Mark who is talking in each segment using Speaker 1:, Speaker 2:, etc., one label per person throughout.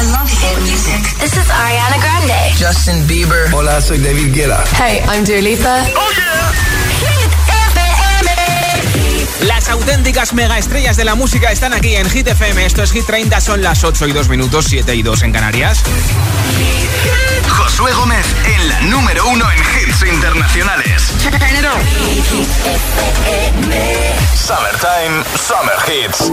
Speaker 1: I love hit music. This is Ariana Grande.
Speaker 2: Justin Bieber.
Speaker 3: Hola, soy David Guetta.
Speaker 4: Hey, I'm Dua Lipa.
Speaker 1: Oh yeah. Hit FM.
Speaker 5: Las auténticas mega estrellas de la música están aquí en Hit FM. Esto es Hit 30, son las 8 y 2 minutos, 7 y 2 en Canarias.
Speaker 6: Josué Gómez en la número uno en hits internacionales. Summertime, Summer Hits.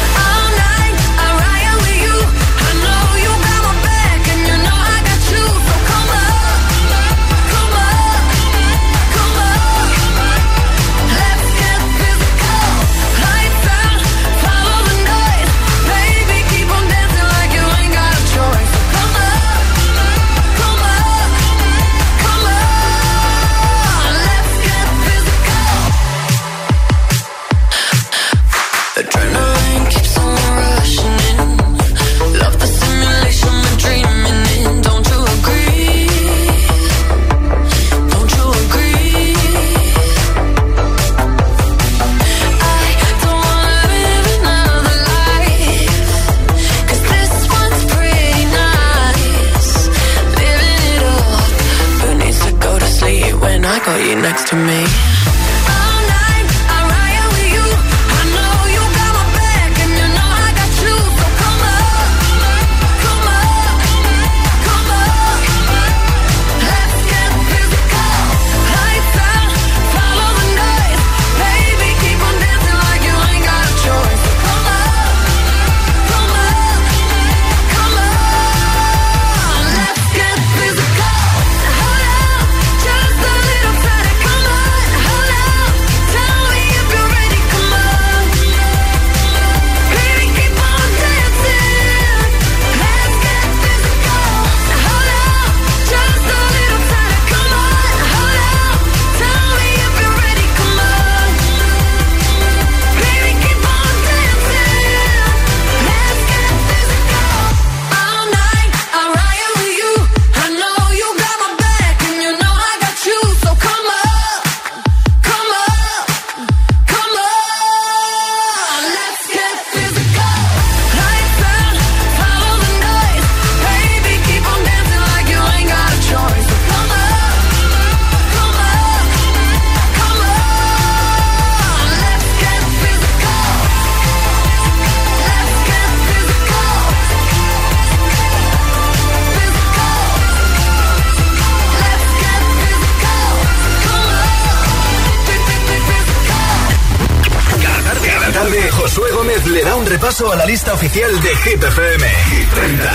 Speaker 6: A la lista oficial de Hit FM. Hit 30.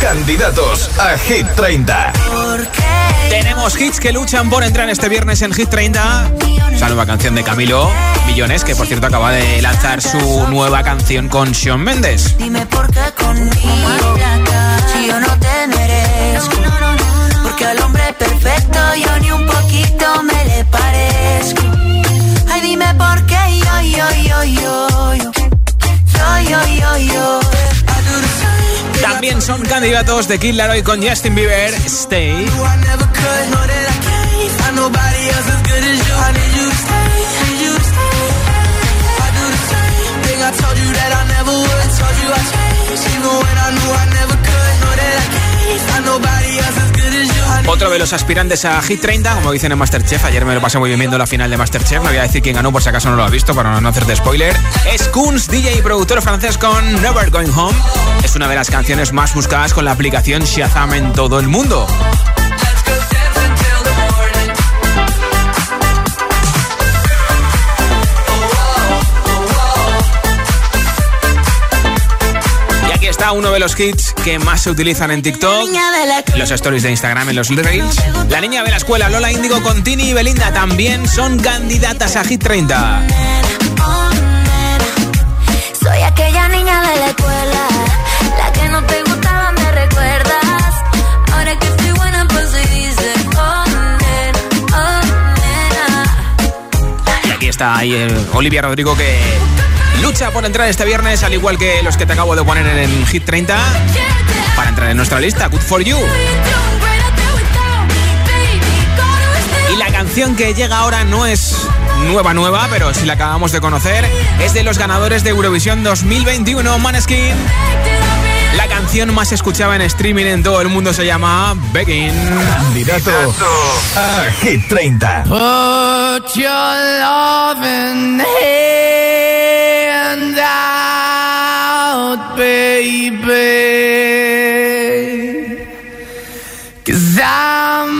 Speaker 6: Candidatos a Hit 30.
Speaker 5: Tenemos hits que luchan por entrar este viernes en Hit 30. Esa nueva canción de Camilo Millones, que por cierto acaba de lanzar su nueva canción con Sean Mendes.
Speaker 7: Dime por qué conmigo, si yo no te merezco. Porque al hombre perfecto yo ni un poquito me le parezco. Dime por qué yo, yo, yo, yo, yo.
Speaker 5: También son candidatos de Kid Laroi con Justin Bieber, Stay. Otro de los aspirantes a Hit 30, como dicen en Masterchef, ayer me lo pasé muy bien viendo la final de Masterchef, me voy a decir quién ganó por si acaso no lo ha visto, para no hacerte spoiler. Es Kunz, DJ y productor francés con Never Going Home. Es una de las canciones más buscadas con la aplicación Shazam en todo el mundo. Uno de los hits que más se utilizan en TikTok, los stories de Instagram, en los reels. La niña de la escuela, Lola Índigo con Tini y Belinda, también son candidatas a Hit 30.
Speaker 7: Soy aquella niña de la escuela, la que no te gustaba, me recuerdas. Ahora que estoy buena, pues se dice, oh, oh,
Speaker 5: Y aquí está ahí eh, Olivia Rodrigo que lucha por entrar este viernes, al igual que los que te acabo de poner en el Hit 30, para entrar en nuestra lista, Good for You. Y la canción que llega ahora no es nueva nueva, pero si la acabamos de conocer, es de los ganadores de Eurovisión 2021, Maneskin. La canción más escuchada en streaming en todo el mundo se llama Begging.
Speaker 8: Candidato a Hit 30.
Speaker 9: Put your loving hand I'm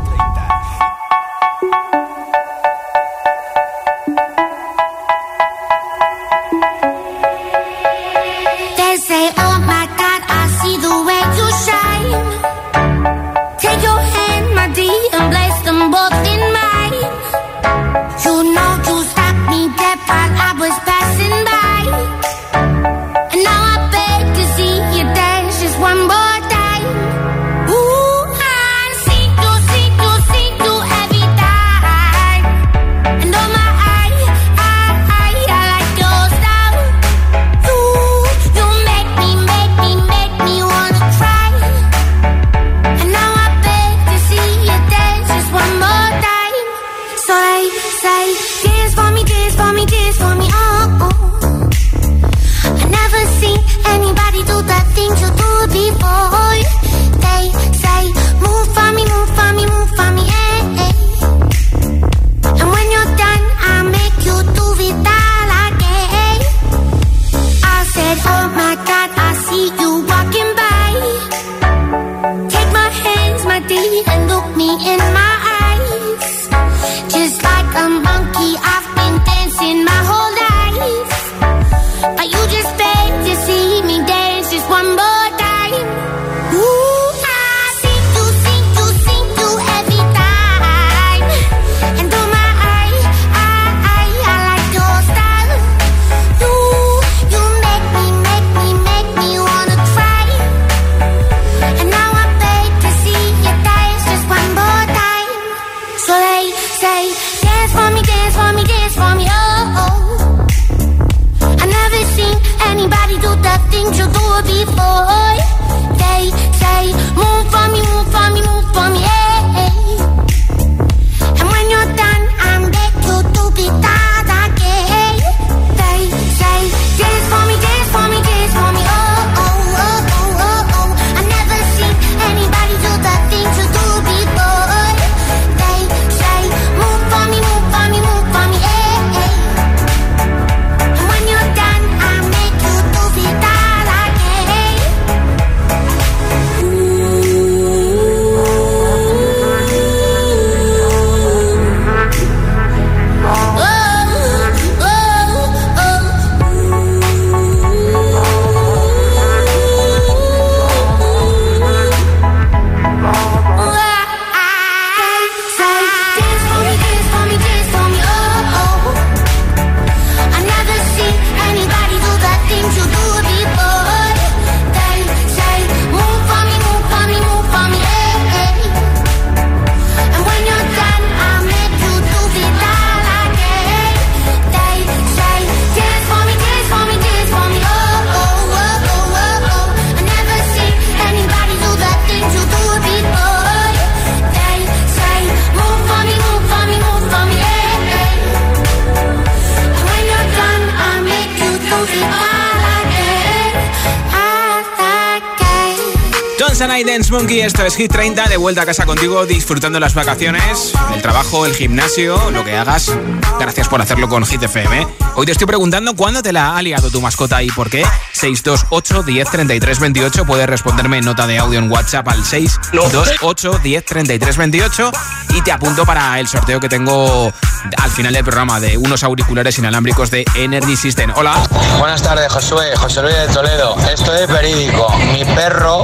Speaker 10: Dance
Speaker 5: Monkey, esto es Hit 30, de vuelta a casa contigo, disfrutando las vacaciones, el trabajo, el gimnasio, lo que hagas. Gracias por hacerlo con Hit FM. Hoy te estoy preguntando cuándo te la ha liado tu mascota y por qué. 628 10 33 28. Puedes responderme en nota de audio en WhatsApp al 628 10 33 28 y te apunto para el sorteo que tengo al final del programa de unos auriculares inalámbricos de Energy System. Hola.
Speaker 11: Buenas tardes, Josué. José Luis de Toledo. Esto es verídico. Mi perro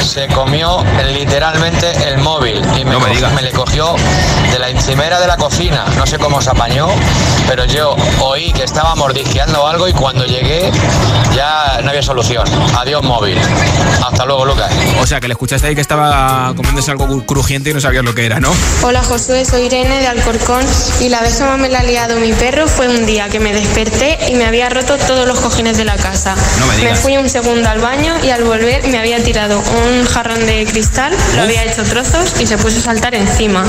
Speaker 11: se comió literalmente el móvil y me, me, le cogió de la encimera de la cocina. No sé cómo se apañó, pero yo oí que estaba mordisqueando algo y cuando llegué ya no había solución. Adiós móvil. Hasta luego, Lucas.
Speaker 5: O sea, que le escuchaste ahí que estaba comiéndose algo crujiente y no sabías lo que era, ¿no?
Speaker 12: Hola, Josué. Soy Irene de Alcorcón y la vez que más me la ha liado mi perro fue un día que me desperté y me había roto todos los cojines de la casa. me, fui un segundo al baño y al volver me había tirado un jarrón de cristal, lo había hecho trozos y se puso a saltar encima.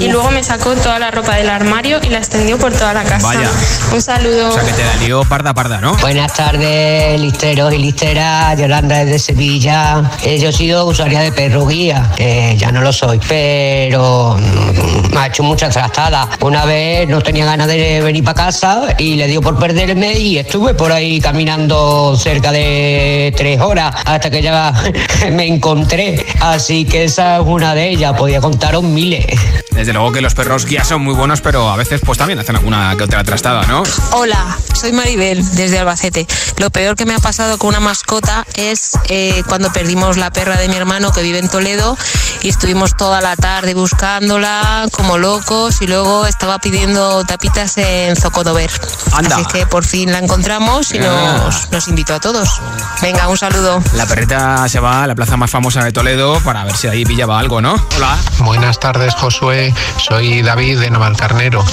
Speaker 12: Y luego me sacó toda la ropa del armario y la extendió por toda la casa.
Speaker 5: Vaya.
Speaker 12: Un saludo.
Speaker 5: O sea que te la lió parda parda, ¿no?
Speaker 13: Buenas tardes, listeros y listeras. Yolanda desde Sevilla. Eh, yo he sido usuaria de perro guía, ya no lo soy, pero mm, me ha hecho muchas trastadas. Una vez no tenía ganas de venir para casa y le dio por perderme y estuve por ahí caminando cerca de tres horas hasta que ya me encontré. Así que esa es una de ellas, podía contaros miles.
Speaker 5: Desde luego que los perros guías son muy buenos, pero a veces pues también hacen alguna que otra trastada, ¿no?
Speaker 14: Hola, soy Maribel desde Albacete. Lo peor que me ha pasado con una mascota es eh, cuando perdimos la perra de mi hermano que vive en Toledo y estuvimos toda la tarde buscándola como locos y luego estaba pidiendo tapitas en Zocodover. Así que por fin la encontramos y nos, nos invitó a todos. Venga, un saludo.
Speaker 5: La perrita se va a la plaza más famosa de Toledo para ver si ahí pillaba algo, ¿no? Hola.
Speaker 15: Buenas tardes, Josué soy David de Navalcarnero.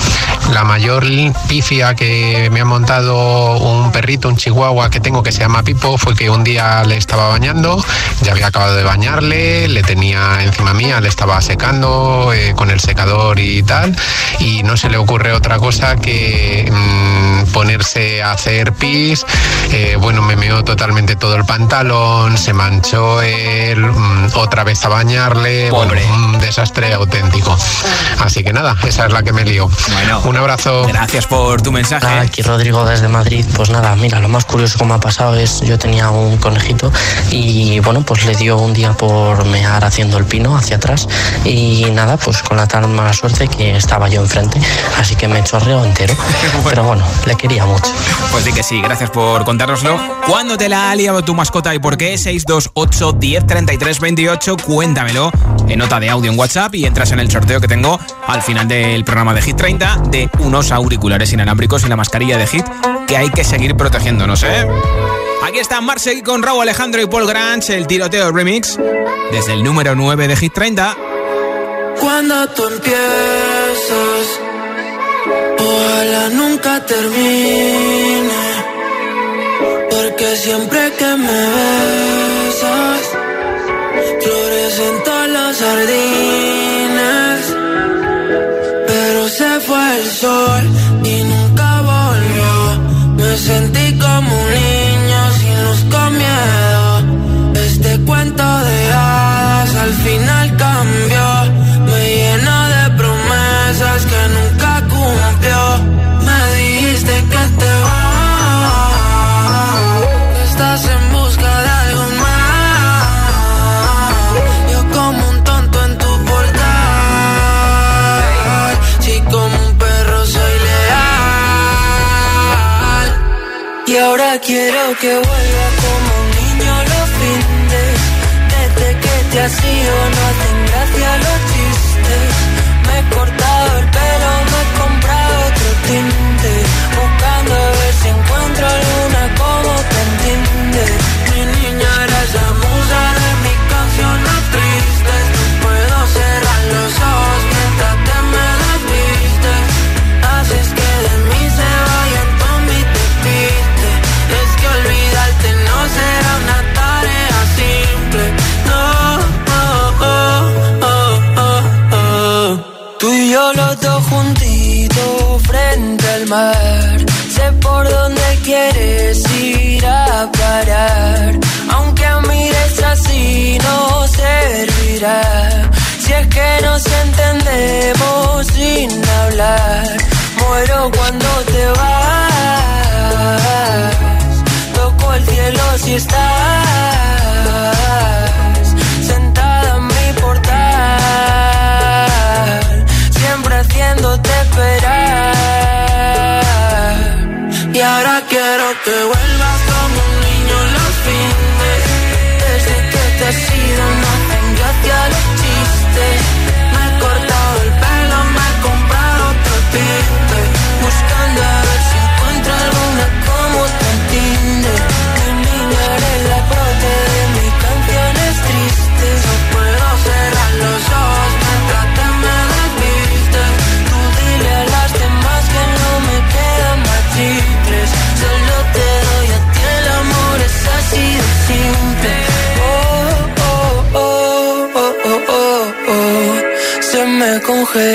Speaker 15: La mayor pifia que me ha montado un perrito, un chihuahua que tengo que se llama Pipo, fue que un día le estaba bañando, ya había acabado de bañarle, le tenía encima mía, le estaba secando eh, con el secador y tal, y no se le ocurre otra cosa que mm, ponerse a hacer pis. Eh, bueno, me meó totalmente todo el pantalón, se manchó él, mm, otra vez a bañarle, bueno, un desastre auténtico. Así que nada, esa es la que me lío. Bueno, un abrazo.
Speaker 5: Gracias por tu mensaje.
Speaker 16: Aquí Rodrigo desde Madrid. Pues nada, mira, lo más curioso que me ha pasado es yo tenía un conejito y bueno, pues le dio un día por mear haciendo el pino hacia atrás y nada, pues con la tan mala suerte que estaba yo enfrente, así que me chorreo entero. Pero bueno, le quería mucho.
Speaker 5: Pues sí que sí, gracias por contárnoslo. ¿Cuándo te la ha liado tu mascota y por qué? 628 10 33 28, cuéntamelo en nota de audio en WhatsApp y entras en el sorteo que tengo al final del programa de Hit 30 de unos auriculares inalámbricos y la mascarilla de Hit que hay que seguir protegiéndonos, ¿eh? Aquí está Marseille con Raúl Alejandro y Paul Granch, el tiroteo remix, desde el número 9 de Hit 30.
Speaker 6: Cuando tú empiezas, ojalá nunca termine, porque siempre que me besas, florecen todas las sardinas, pero se fue el sol y nunca volvió, me sentí como un niño este cuento de hadas al final cambió. Me llena de promesas que nunca ahora quiero que vuelva como te has ido, no hacen gracia los Cuando te vas. Toco el cielo si estás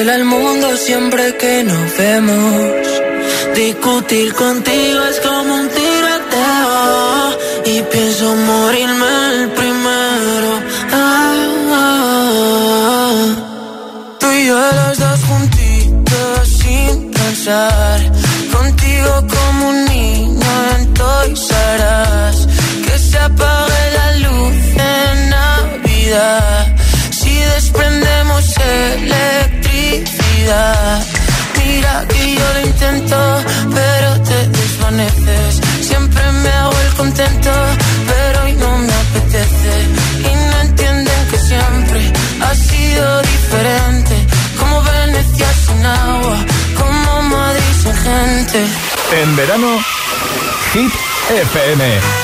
Speaker 6: congela el mundo siempre que nos vemos. Discutir contigo es como un pero hoy no me apetece. Y no entienden que siempre ha sido diferente. Como Venecia sin agua, como Madrid sin gente.
Speaker 8: En verano, Hit FM.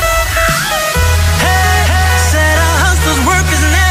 Speaker 17: work is never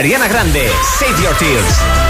Speaker 8: Ariana Grande. Save Your Tears.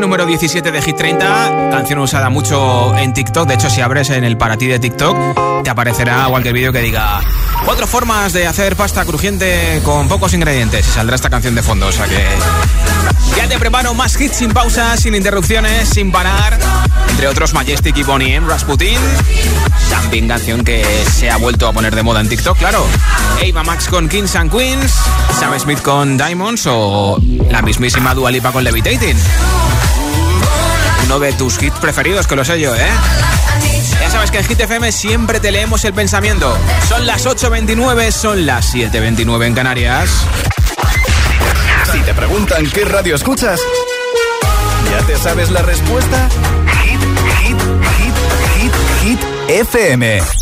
Speaker 5: Número 17 de Hit 30, canción usada mucho en TikTok. De hecho, si abres en el para ti de TikTok, te aparecerá cualquier vídeo que diga cuatro formas de hacer pasta crujiente con pocos ingredientes. Y saldrá esta canción de fondo. O sea que ya te preparo más hits sin pausas, sin interrupciones, sin parar. Entre otros, Majestic y Bonnie M, Rasputin. También canción que se ha vuelto a poner de moda en TikTok, claro. Ava Max con Kings and Queens, Sam Smith con Diamonds o la mismísima Dua Lipa con Levitating uno de tus hits preferidos, que lo sé yo, ¿eh? Ya sabes que en Hit FM siempre te leemos el pensamiento. Son las 8.29, son las 7.29 en Canarias.
Speaker 18: Si te preguntan qué radio escuchas, ¿ya te sabes la respuesta? Hit, hit, hit, hit, hit, FM.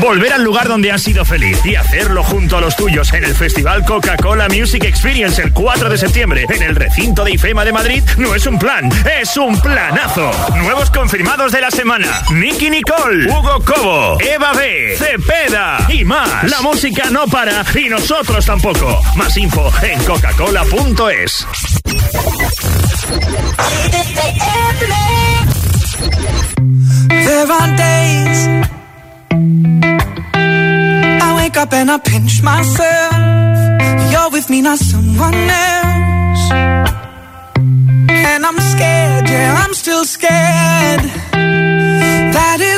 Speaker 19: Volver al lugar donde has sido feliz y hacerlo junto a los tuyos en el Festival Coca-Cola Music Experience el 4 de septiembre en el recinto de IFEMA de Madrid no es un plan, es un planazo. Nuevos confirmados de la semana: Nicky Nicole, Hugo Cobo, Eva B, Cepeda y más. La música no para y nosotros tampoco. Más info en coca-cola.es.
Speaker 20: There wake up and I pinch myself. You're with me, not someone else. And I'm scared, yeah, I'm still scared. That is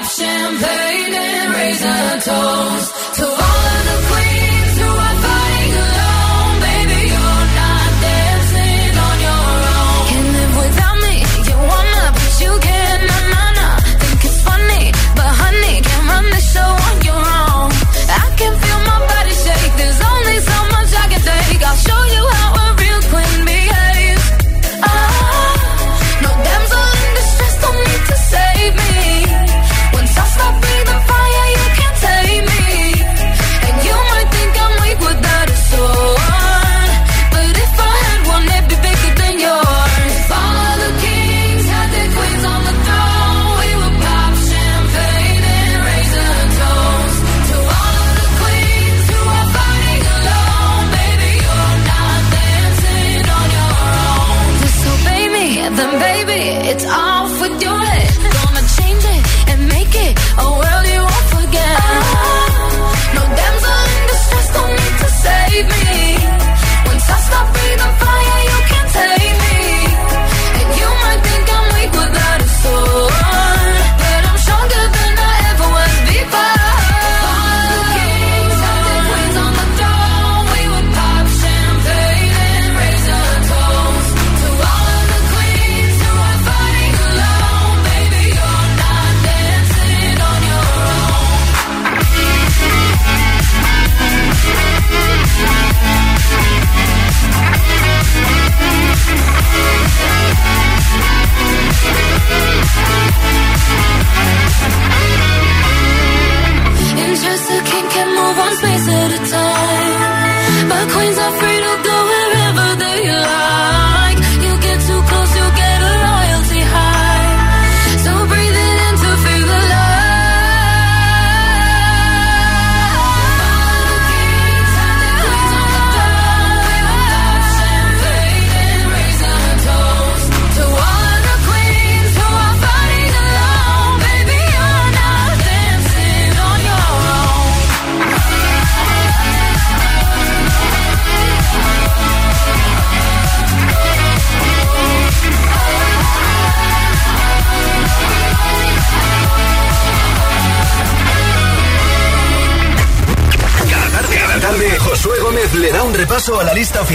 Speaker 10: champagne and raise a toast to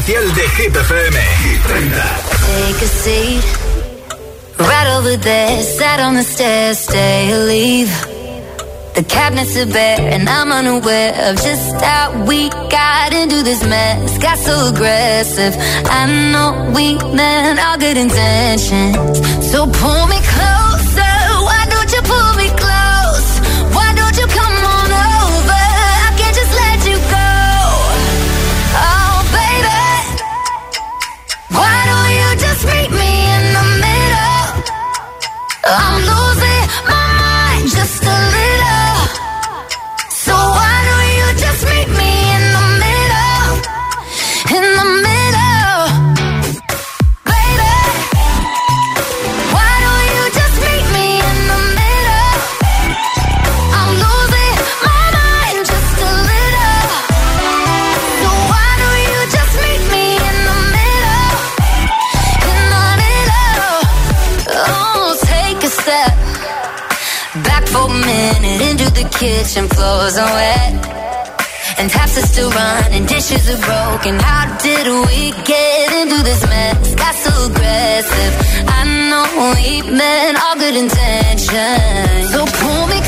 Speaker 3: oficial de Hit FM. Hit 30.
Speaker 10: Take a seat. Right over there, sat on the stairs, stay or leave. The cabinets are bare, and I'm unaware of just how we got into this mess. Got so aggressive. I know we meant all good intentions. So pull me closer. I'm kitchen. Floors are wet. And taps are still running, dishes are broken. How did we get into this mess? Got so aggressive. I know we meant all good intentions. So pull me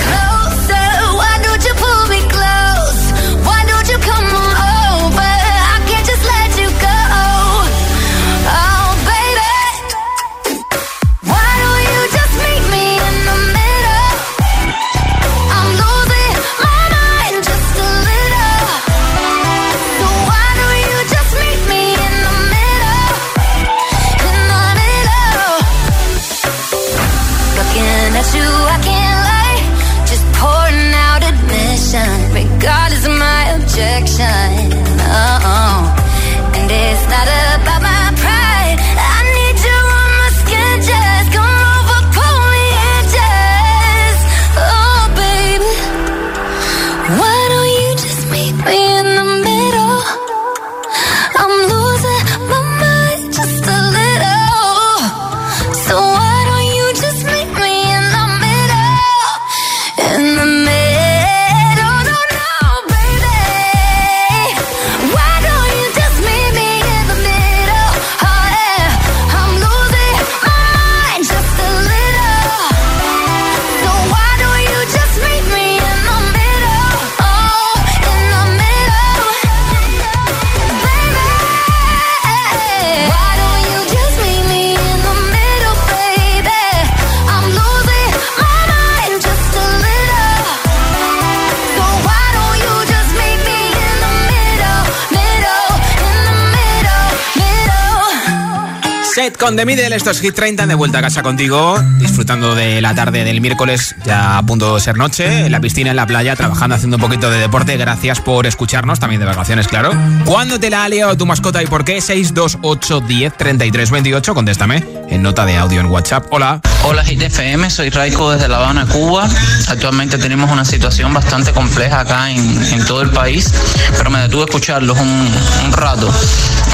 Speaker 5: con The Middle, esto es Hit 30, de vuelta a casa contigo, disfrutando de la tarde del miércoles, ya a punto de ser noche, en la piscina, en la playa, trabajando, haciendo un poquito de deporte. Gracias por escucharnos, también de vacaciones, claro. ¿Cuándo te la ha liado tu mascota y por qué? 628 10 33 28, contéstame en nota de audio en WhatsApp. Hola.
Speaker 21: Hola Hit FM, soy Raico desde La Habana, Cuba. Actualmente tenemos una situación bastante compleja acá en, en todo el país, pero me detuve a escucharlos un, rato.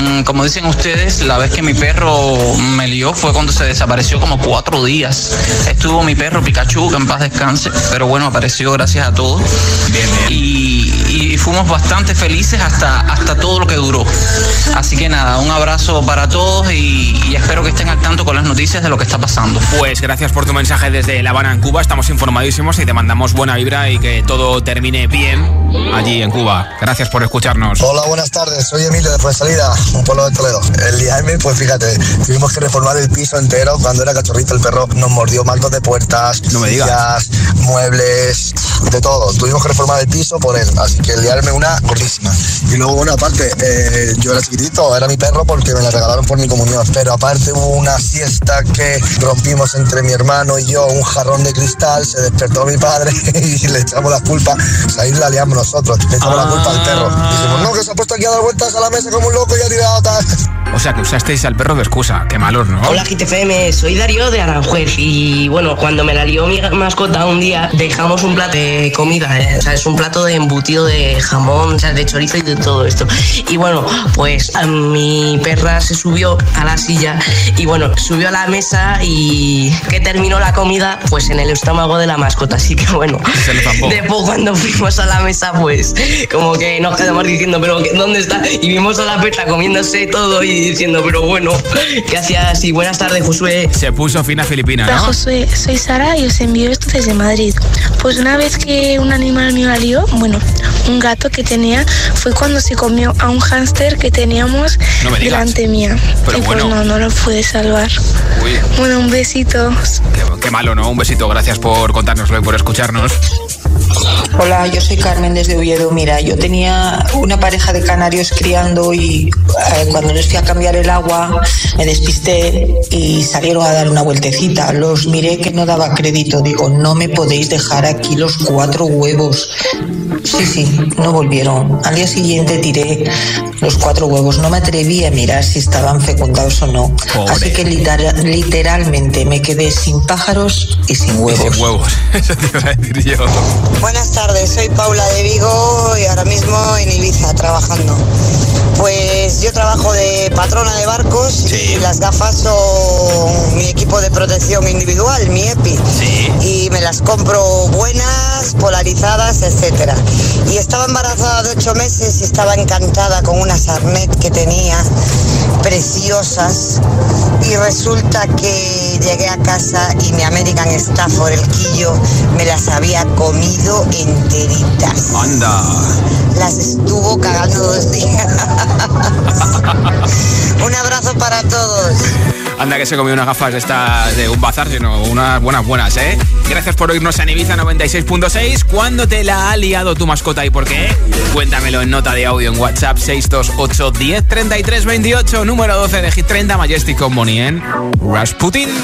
Speaker 21: Mm, Como dicen ustedes, la vez que mi perro me lió fue cuando se desapareció como cuatro días. Estuvo mi perro Pikachu, que en paz descanse, pero bueno, apareció gracias a todos. Y, y fuimos bastante felices hasta, hasta todo lo que duró. Así que nada, un abrazo para todos y, y espero que estén al tanto con las noticias de lo que está pasando.
Speaker 5: Pues gracias por tu mensaje desde La Habana en Cuba, estamos informadísimos y te mandamos buena vibra y que todo termine bien allí en Cuba. Gracias por escucharnos.
Speaker 22: Hola, buenas tardes. Soy Emilio de Fuensalida, un pueblo de Toledo. El día M, pues fíjate, tuvimos que reformar el piso entero. Cuando era cachorrito el perro nos mordió marcos de puertas,
Speaker 5: No me digas.
Speaker 22: sillas, muebles, de todo. Tuvimos que reformar el piso por él. Así que el día M una gordísima. Y luego, bueno, aparte, eh, yo era chiquitito, era mi perro porque me la regalaron por mi comunión. Pero aparte hubo una siesta que rompimos entre mi hermano y yo, un jarrón de cristal, se despertó mi padre y le echamos la culpa. O sea, ahí la liamos nosotros, le echamos la culpa al perro. Dijimos, no, que se ha puesto aquí a dar vueltas a la mesa como un loco y ha tirado tal.
Speaker 5: O sea que usasteis al perro de excusa. Malo, ¿no?
Speaker 23: Hola GTFM, soy Darío de Aranjuez y bueno, cuando me la lió mi mascota un día, dejamos un plato de comida, eh, o sea, es un plato de embutido de jamón, o sea, de chorizo y de todo esto. Y bueno, pues a mi perra se subió a la silla y bueno, subió a la mesa y que terminó la comida pues en el estómago de la mascota. Así que bueno, después cuando fuimos a la mesa pues como que nos quedamos diciendo, pero ¿dónde está? Y vimos a la perra comiéndose todo y diciendo, pero bueno, ¿qué hacías? Y buenas tardes, Josué.
Speaker 5: Se puso fina filipina,
Speaker 24: Hola
Speaker 5: ¿no?
Speaker 24: Josué, soy Sara y os envío esto desde Madrid. Pues una vez que un animal mío la lió, bueno, un gato que tenía, fue cuando se comió a un hámster que teníamos
Speaker 5: No me
Speaker 24: delante mía.
Speaker 5: Pero
Speaker 24: y pues
Speaker 5: bueno.
Speaker 24: no, no lo pude salvar.
Speaker 5: Uy,
Speaker 24: Bueno, un besito.
Speaker 5: qué, qué malo, ¿no? Un besito, gracias por contárnoslo y por escucharnos.
Speaker 25: Hola, yo soy Carmen desde Oviedo. Mira, yo tenía una pareja de canarios criando y eh, cuando les fui a cambiar el agua me despisté y salieron a dar una vueltecita. Los miré que no daba crédito. Digo, no me podéis dejar aquí los cuatro huevos. Sí, sí, no volvieron. Al día siguiente tiré los cuatro huevos. No me atreví a mirar si estaban fecundados o no.
Speaker 5: Pobre.
Speaker 25: Así que litera- literalmente me quedé sin pájaros y sin huevos.
Speaker 5: Sin huevos. Eso te iba a decir yo.
Speaker 26: Buenas tardes, soy Paula de Vigo y ahora mismo en Ibiza trabajando. Pues yo trabajo de patrona de barcos y las gafas son mi equipo de protección individual, mi EPI. Y me las compro buenas, polarizadas, etcétera. Y estaba embarazada de ocho meses y estaba encantada con unas arnet que tenía preciosas. Y resulta que llegué a casa y mi American Stafford, el quillo, me las había comido enteritas.
Speaker 5: Anda.
Speaker 26: Las estuvo cagando dos días. Un abrazo para todos.
Speaker 5: Anda que se comió unas gafas de estas de un bazar, sino unas buenas buenas, ¿eh? Gracias por oírnos en Ibiza 96.6. ¿Cuándo te la ha liado tu mascota y por qué? Cuéntamelo en nota de audio en WhatsApp 628 10 33 28, número 12 de Hit 30, Majestic con Bonnie en Rasputin.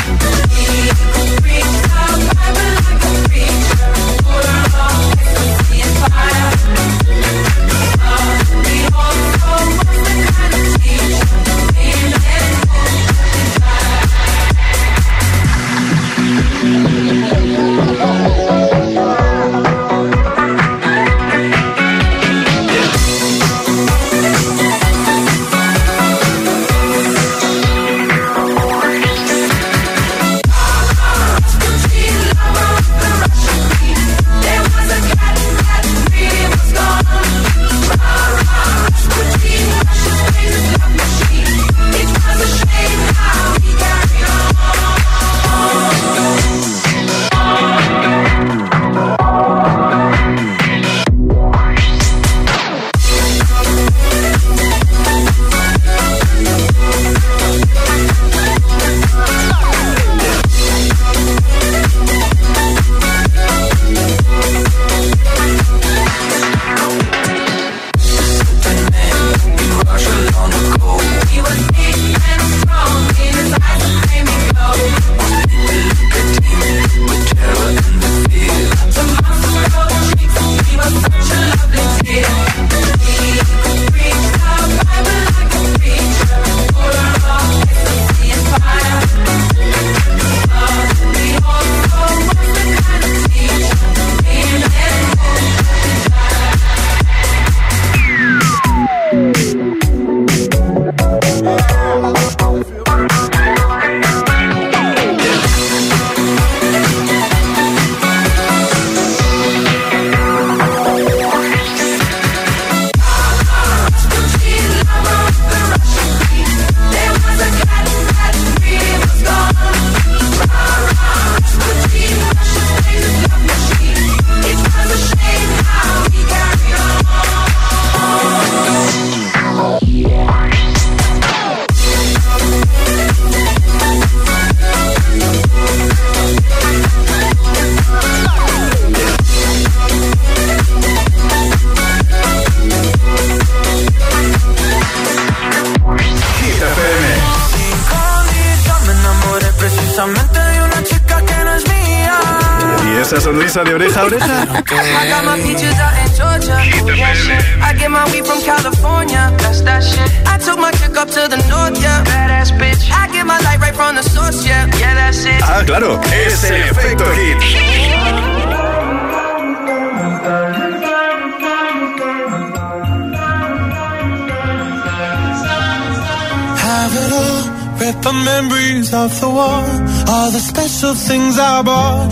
Speaker 6: That shit. I took my chick up to the north, yeah. Badass bitch. I get my light right from the source, yeah. Yeah, that's it.
Speaker 27: Ah, claro, es el efecto hit.
Speaker 28: Have it all, rip the memories of the war. All the special things I bought,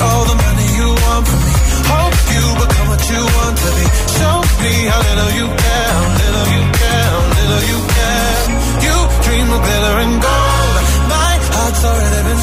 Speaker 28: All the money you want from me. Hope you become what you want to be. Show me how little you care, little you care, little you care. You dream of glitter and gold. My heart's already been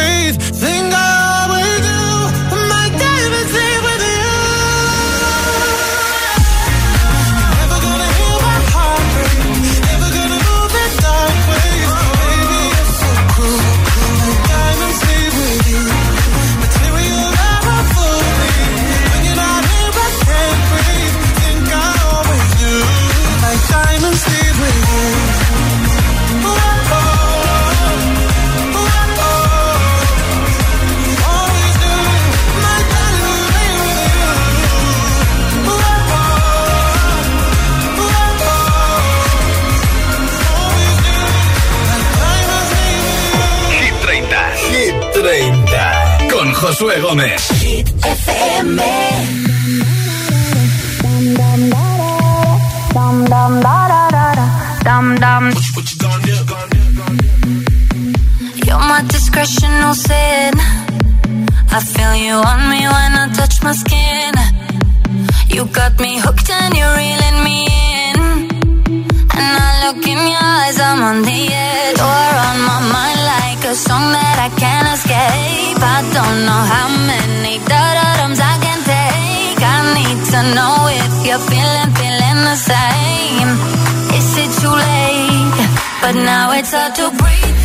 Speaker 10: Dum dum. You're my discretional sin. I feel you on me when I touch my skin. You got me hooked and you're reeling me in. I look in your eyes, I'm on the edge. You're on my mind like a song that I can't escape. I don't know how many da-da-dums I can take. I need to know if you're feeling, feeling the same. Is it too late? But now it's hard to breathe.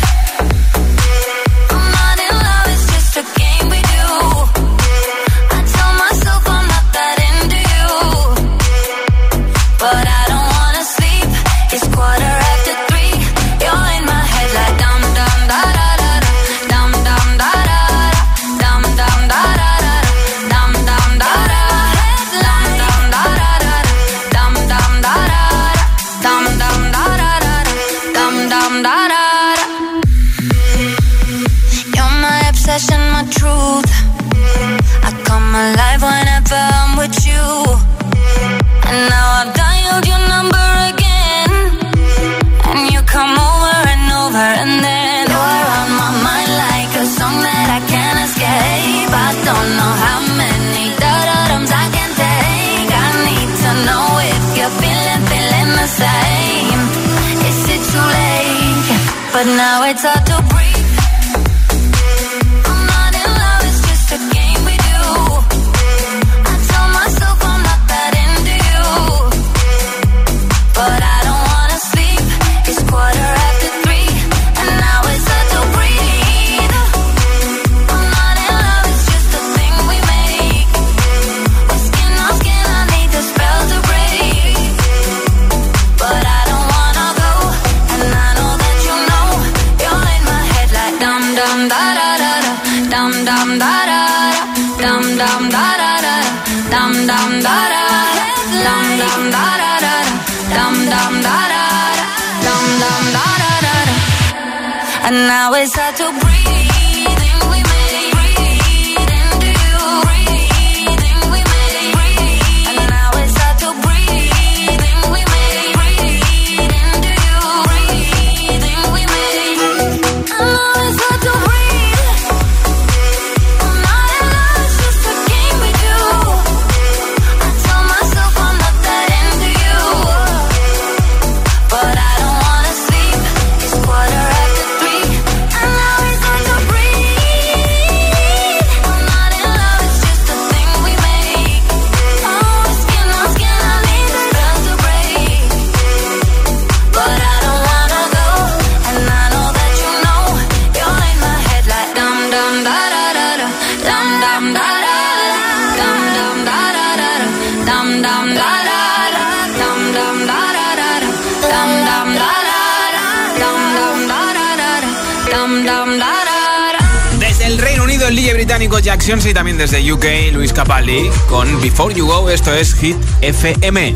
Speaker 29: Martin
Speaker 5: desde UK, Luis Capaldi con Before You Go, esto es Hit FM.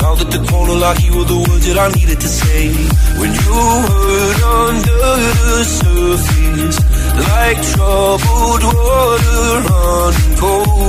Speaker 6: Now that the corner like you were the words that I needed to say. When you heard under the surface Like troubled water running cold.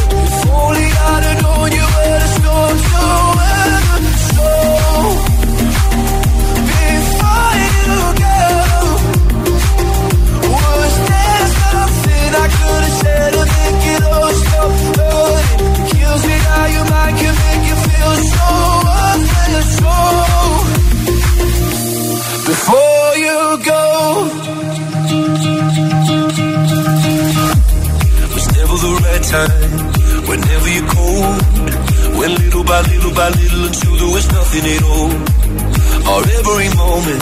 Speaker 6: so. Before you go, was never the right time. Whenever you're little by little by little until there was nothing at all. Our every moment